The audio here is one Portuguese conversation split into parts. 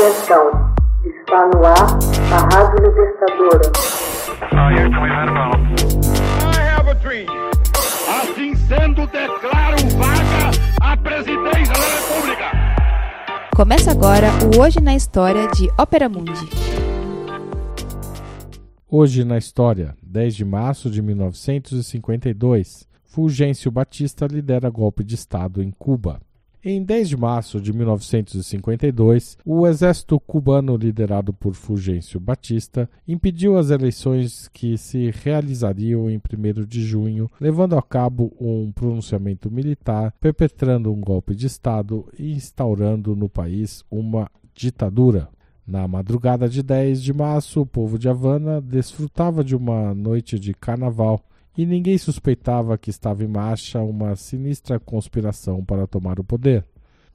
Atenção, está no ar a Rádio Libertadora. Assim sendo, declaro vaga a presidência da República. Começa agora o Hoje na História de Ópera Mundi. Hoje na História, 10 de março de 1952, Fulgêncio Batista lidera golpe de Estado em Cuba. Em 10 de março de 1952, o exército cubano liderado por Fulgêncio Batista impediu as eleições que se realizariam em 1 de junho, levando a cabo um pronunciamento militar, perpetrando um golpe de Estado e instaurando no país uma ditadura. Na madrugada de 10 de março, o povo de Havana desfrutava de uma noite de carnaval e ninguém suspeitava que estava em marcha uma sinistra conspiração para tomar o poder.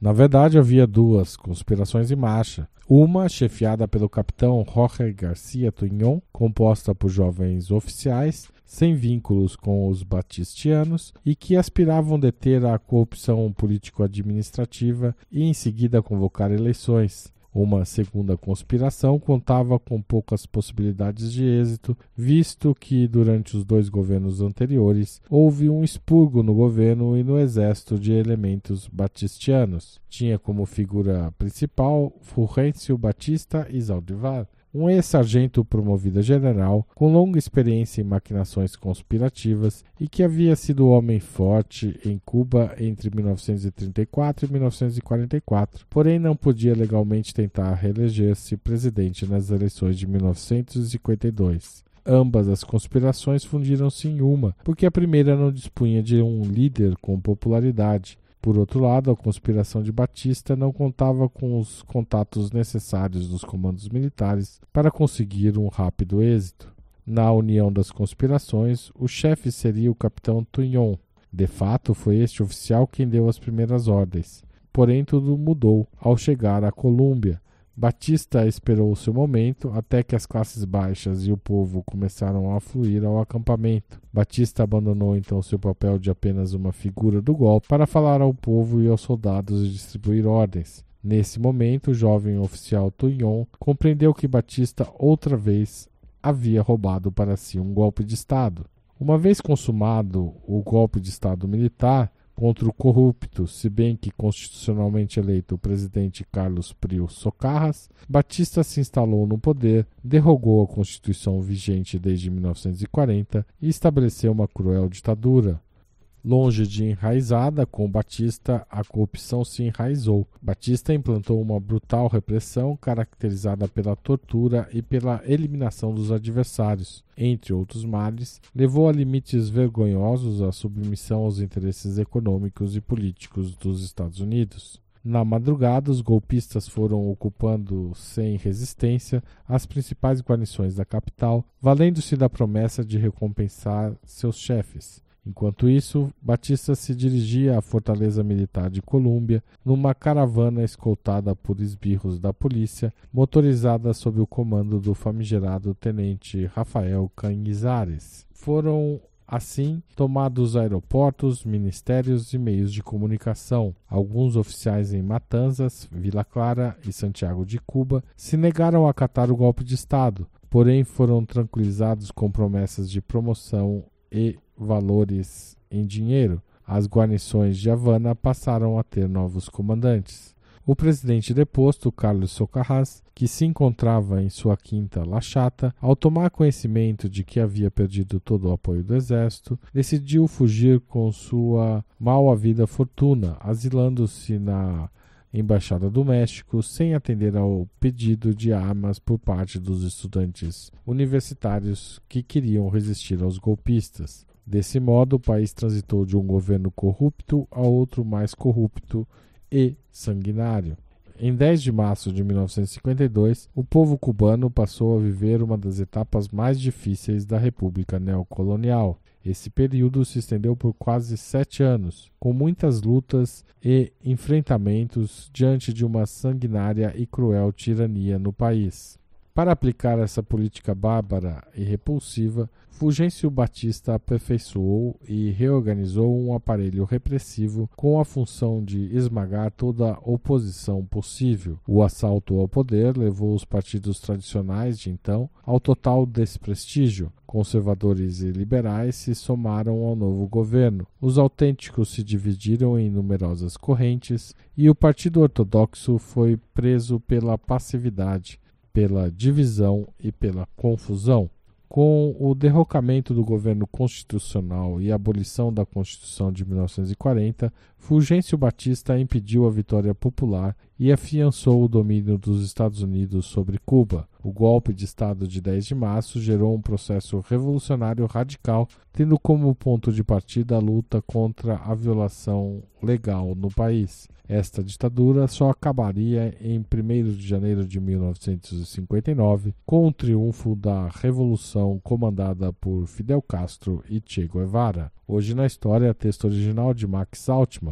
Na verdade, havia duas conspirações em marcha. Uma, chefiada pelo capitão Jorge Garcia Tunhon, composta por jovens oficiais, sem vínculos com os batistianos e que aspiravam deter a corrupção político-administrativa e em seguida convocar eleições. Uma segunda conspiração contava com poucas possibilidades de êxito, visto que durante os dois governos anteriores houve um expurgo no governo e no exército de elementos batistianos. Tinha como figura principal Fulgêncio Batista e Zaldivar um ex-sargento promovido a general, com longa experiência em maquinações conspirativas e que havia sido homem forte em Cuba entre 1934 e 1944, porém não podia legalmente tentar reeleger-se presidente nas eleições de 1952. Ambas as conspirações fundiram-se em uma, porque a primeira não dispunha de um líder com popularidade, por outro lado, a conspiração de Batista não contava com os contatos necessários dos comandos militares para conseguir um rápido êxito. Na união das conspirações, o chefe seria o capitão Tunhon. De fato, foi este oficial quem deu as primeiras ordens. Porém, tudo mudou ao chegar à Colômbia, Batista esperou o seu momento até que as classes baixas e o povo começaram a fluir ao acampamento. Batista abandonou então seu papel de apenas uma figura do golpe para falar ao povo e aos soldados e distribuir ordens. Nesse momento, o jovem oficial Tunhon compreendeu que Batista outra vez havia roubado para si um golpe de Estado. Uma vez consumado o golpe de Estado militar, contra o corrupto, se bem que constitucionalmente eleito o presidente Carlos Prio Socarras, Batista se instalou no poder, derrogou a Constituição vigente desde 1940 e estabeleceu uma cruel ditadura. Longe de enraizada, com Batista a corrupção se enraizou. Batista implantou uma brutal repressão caracterizada pela tortura e pela eliminação dos adversários. Entre outros males, levou a limites vergonhosos a submissão aos interesses econômicos e políticos dos Estados Unidos. Na madrugada, os golpistas foram ocupando sem resistência as principais guarnições da capital, valendo-se da promessa de recompensar seus chefes. Enquanto isso, Batista se dirigia à fortaleza militar de Colômbia numa caravana escoltada por esbirros da polícia, motorizada sob o comando do famigerado tenente Rafael Canizares. Foram Assim, tomados aeroportos, ministérios e meios de comunicação, alguns oficiais em Matanzas, Vila Clara e Santiago de Cuba se negaram a acatar o golpe de Estado, porém foram tranquilizados com promessas de promoção e valores em dinheiro, as guarnições de Havana passaram a ter novos comandantes. O presidente deposto, Carlos Socarrás, que se encontrava em sua quinta La Chata, ao tomar conhecimento de que havia perdido todo o apoio do exército, decidiu fugir com sua mal havida fortuna, asilando-se na Embaixada do México sem atender ao pedido de armas por parte dos estudantes universitários que queriam resistir aos golpistas. Desse modo, o país transitou de um governo corrupto a outro mais corrupto e sanguinário. Em 10 de março de 1952, o povo cubano passou a viver uma das etapas mais difíceis da República Neocolonial. Esse período se estendeu por quase sete anos, com muitas lutas e enfrentamentos diante de uma sanguinária e cruel tirania no país. Para aplicar essa política bárbara e repulsiva, Fulgêncio Batista aperfeiçoou e reorganizou um aparelho repressivo com a função de esmagar toda oposição possível. O assalto ao poder levou os partidos tradicionais de então ao total desprestígio. Conservadores e liberais se somaram ao novo governo. Os autênticos se dividiram em numerosas correntes e o Partido Ortodoxo foi preso pela passividade pela divisão e pela confusão. Com o derrocamento do governo constitucional e a abolição da Constituição de 1940, Fulgêncio Batista impediu a vitória popular e afiançou o domínio dos Estados Unidos sobre Cuba. O golpe de Estado de 10 de março gerou um processo revolucionário radical, tendo como ponto de partida a luta contra a violação legal no país. Esta ditadura só acabaria em 1 de janeiro de 1959 com o triunfo da revolução comandada por Fidel Castro e Che Guevara. Hoje na história, texto original de Max Altman,